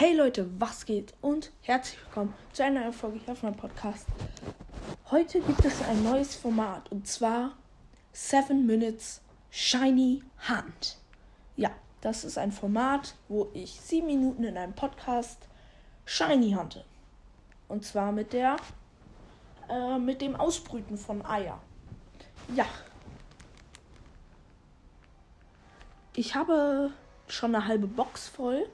Leute, was geht? Und herzlich willkommen zu einer neuen Folge hier auf meinem Podcast. Heute gibt es ein neues Format und zwar 7 Minutes Shiny Hunt. Ja, das ist ein Format, wo ich 7 Minuten in einem Podcast Shiny hunte. Und zwar mit der, äh, mit dem Ausbrüten von Eier. Ja. Ich habe schon eine halbe Box voll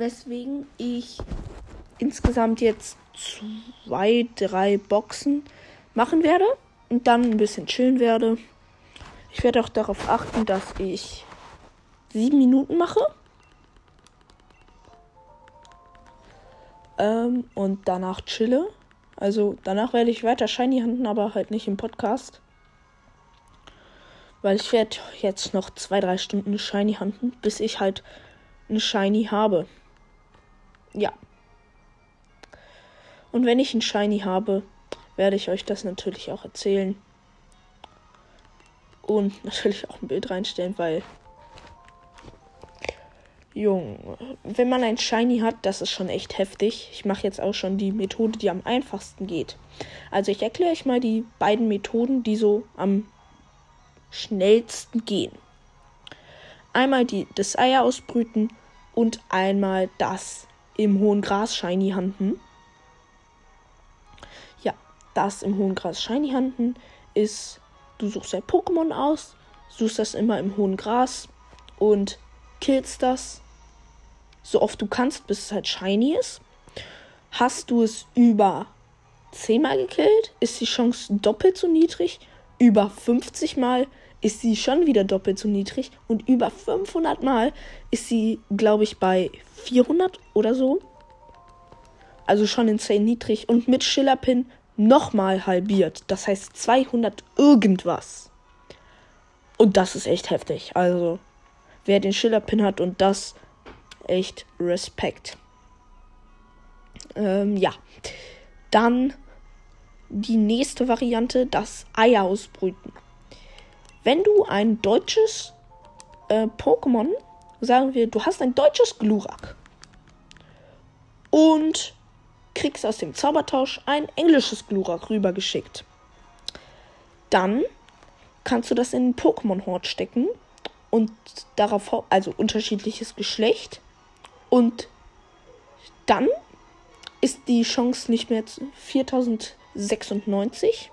weswegen ich insgesamt jetzt zwei, drei Boxen machen werde und dann ein bisschen chillen werde. Ich werde auch darauf achten, dass ich sieben Minuten mache. Ähm, und danach chille. Also danach werde ich weiter Shiny handeln, aber halt nicht im Podcast. Weil ich werde jetzt noch zwei, drei Stunden Shiny handeln, bis ich halt eine Shiny habe. Ja. Und wenn ich einen Shiny habe, werde ich euch das natürlich auch erzählen. Und natürlich auch ein Bild reinstellen, weil. Jung, wenn man ein Shiny hat, das ist schon echt heftig. Ich mache jetzt auch schon die Methode, die am einfachsten geht. Also ich erkläre euch mal die beiden Methoden, die so am schnellsten gehen. Einmal die, das Eier ausbrüten und einmal das im hohen Gras Shiny Handen. Ja, das im hohen Gras Shiny Handen ist, du suchst ein Pokémon aus, suchst das immer im hohen Gras und killst das so oft du kannst, bis es halt shiny ist. Hast du es über 10 Mal gekillt, ist die Chance doppelt so niedrig. Über 50 Mal ist sie schon wieder doppelt so niedrig. Und über 500 Mal ist sie, glaube ich, bei 400 oder so. Also schon insane niedrig. Und mit Schillerpin nochmal halbiert. Das heißt 200 irgendwas. Und das ist echt heftig. Also, wer den Schillerpin hat und das, echt Respekt. Ähm, ja. Dann die nächste Variante, das Eier ausbrüten. Wenn du ein deutsches äh, Pokémon, sagen wir, du hast ein deutsches Glurak und kriegst aus dem Zaubertausch ein englisches Glurak rübergeschickt. Dann kannst du das in den Pokémon-Hort stecken und darauf, also unterschiedliches Geschlecht. Und dann ist die Chance nicht mehr 4096,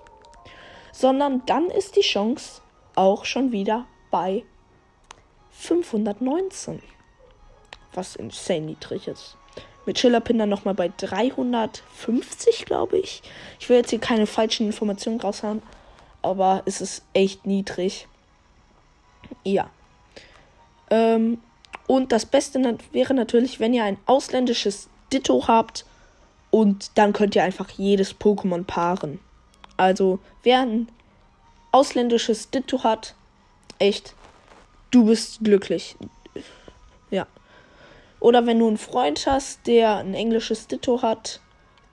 sondern dann ist die Chance auch schon wieder bei 519. Was insane niedrig ist. Mit Schillerpin dann nochmal bei 350, glaube ich. Ich will jetzt hier keine falschen Informationen raus haben, aber es ist echt niedrig. Ja. Ähm, und das Beste wäre natürlich, wenn ihr ein ausländisches Ditto habt und dann könnt ihr einfach jedes Pokémon paaren. Also, wer ein ausländisches Ditto hat, echt, du bist glücklich. Ja. Oder wenn du einen Freund hast, der ein englisches Ditto hat,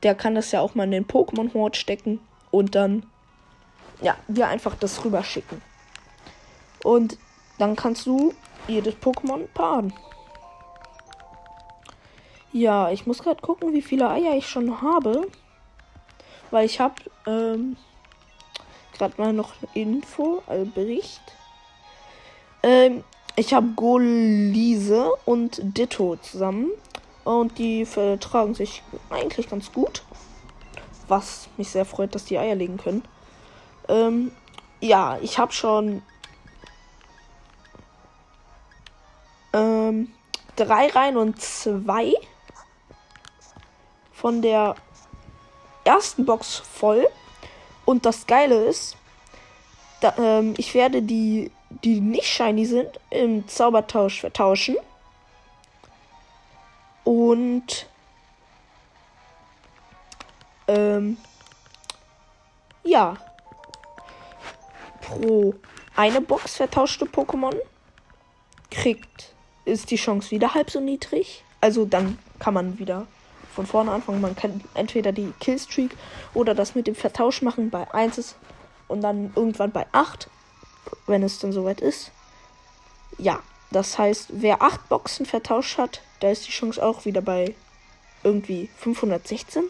der kann das ja auch mal in den Pokémon-Hort stecken und dann, ja, dir einfach das rüberschicken. Und dann kannst du jedes Pokémon paaren. Ja, ich muss gerade gucken, wie viele Eier ich schon habe. Weil ich habe ähm, Gerade mal noch Info, also Bericht. Ähm, ich habe Golise und Ditto zusammen. Und die vertragen sich eigentlich ganz gut. Was mich sehr freut, dass die Eier legen können. Ähm, ja, ich habe schon ähm, drei Reihen und zwei von der ersten Box voll. Und das Geile ist, da, ähm, ich werde die, die nicht shiny sind, im Zaubertausch vertauschen. Und ähm, ja. Pro eine Box vertauschte Pokémon kriegt, ist die Chance wieder halb so niedrig. Also dann kann man wieder von vorne anfangen. Man kann entweder die Killstreak oder das mit dem Vertausch machen bei 1 ist und dann irgendwann bei 8, wenn es dann soweit ist. Ja, Das heißt, wer acht Boxen vertauscht hat, da ist die Chance auch wieder bei irgendwie 516.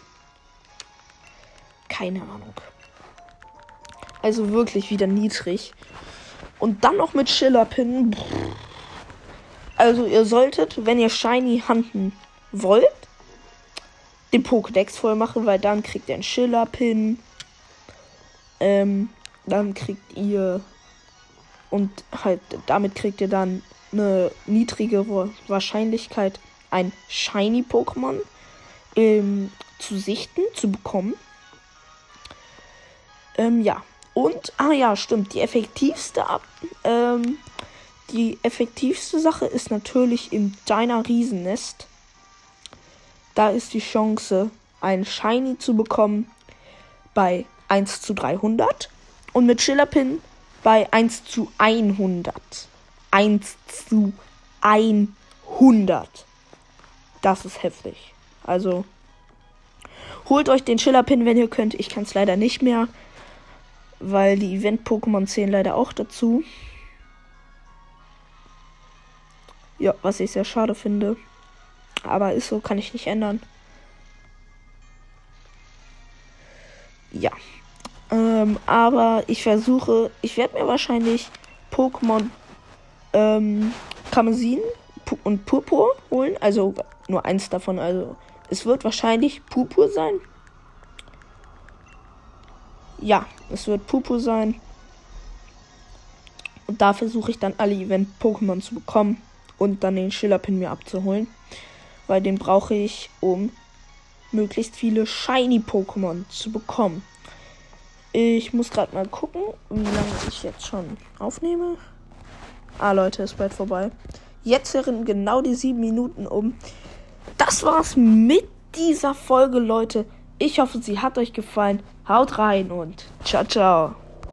Keine Ahnung. Also wirklich wieder niedrig. Und dann noch mit Schillerpin. Also ihr solltet, wenn ihr Shiny handen wollt, den Pokédex voll machen, weil dann kriegt ihr einen Schillerpin. Ähm, dann kriegt ihr und halt damit kriegt ihr dann eine niedrige Wahrscheinlichkeit, ein Shiny Pokémon ähm, zu sichten, zu bekommen. Ähm, ja. Und, ah ja, stimmt, die effektivste, ähm, die effektivste Sache ist natürlich im deiner Riesennest. Da ist die Chance, ein Shiny zu bekommen bei 1 zu 300 und mit Schillerpin bei 1 zu 100. 1 zu 100. Das ist heftig. Also holt euch den Schillerpin, wenn ihr könnt. Ich kann es leider nicht mehr weil die Event-Pokémon zählen leider auch dazu. Ja, was ich sehr schade finde. Aber ist so, kann ich nicht ändern. Ja. Ähm, aber ich versuche, ich werde mir wahrscheinlich Pokémon ähm, Kamezin und Purpur holen. Also nur eins davon. Also es wird wahrscheinlich Purpur sein. Ja, es wird Pupu sein. Und da versuche ich dann alle Event-Pokémon zu bekommen und dann den Schillerpin mir abzuholen. Weil den brauche ich, um möglichst viele Shiny-Pokémon zu bekommen. Ich muss gerade mal gucken, wie lange ich jetzt schon aufnehme. Ah, Leute, ist bald vorbei. Jetzt wären genau die sieben Minuten um. Das war's mit dieser Folge, Leute. Ich hoffe, sie hat euch gefallen. Haut rein und ciao, ciao.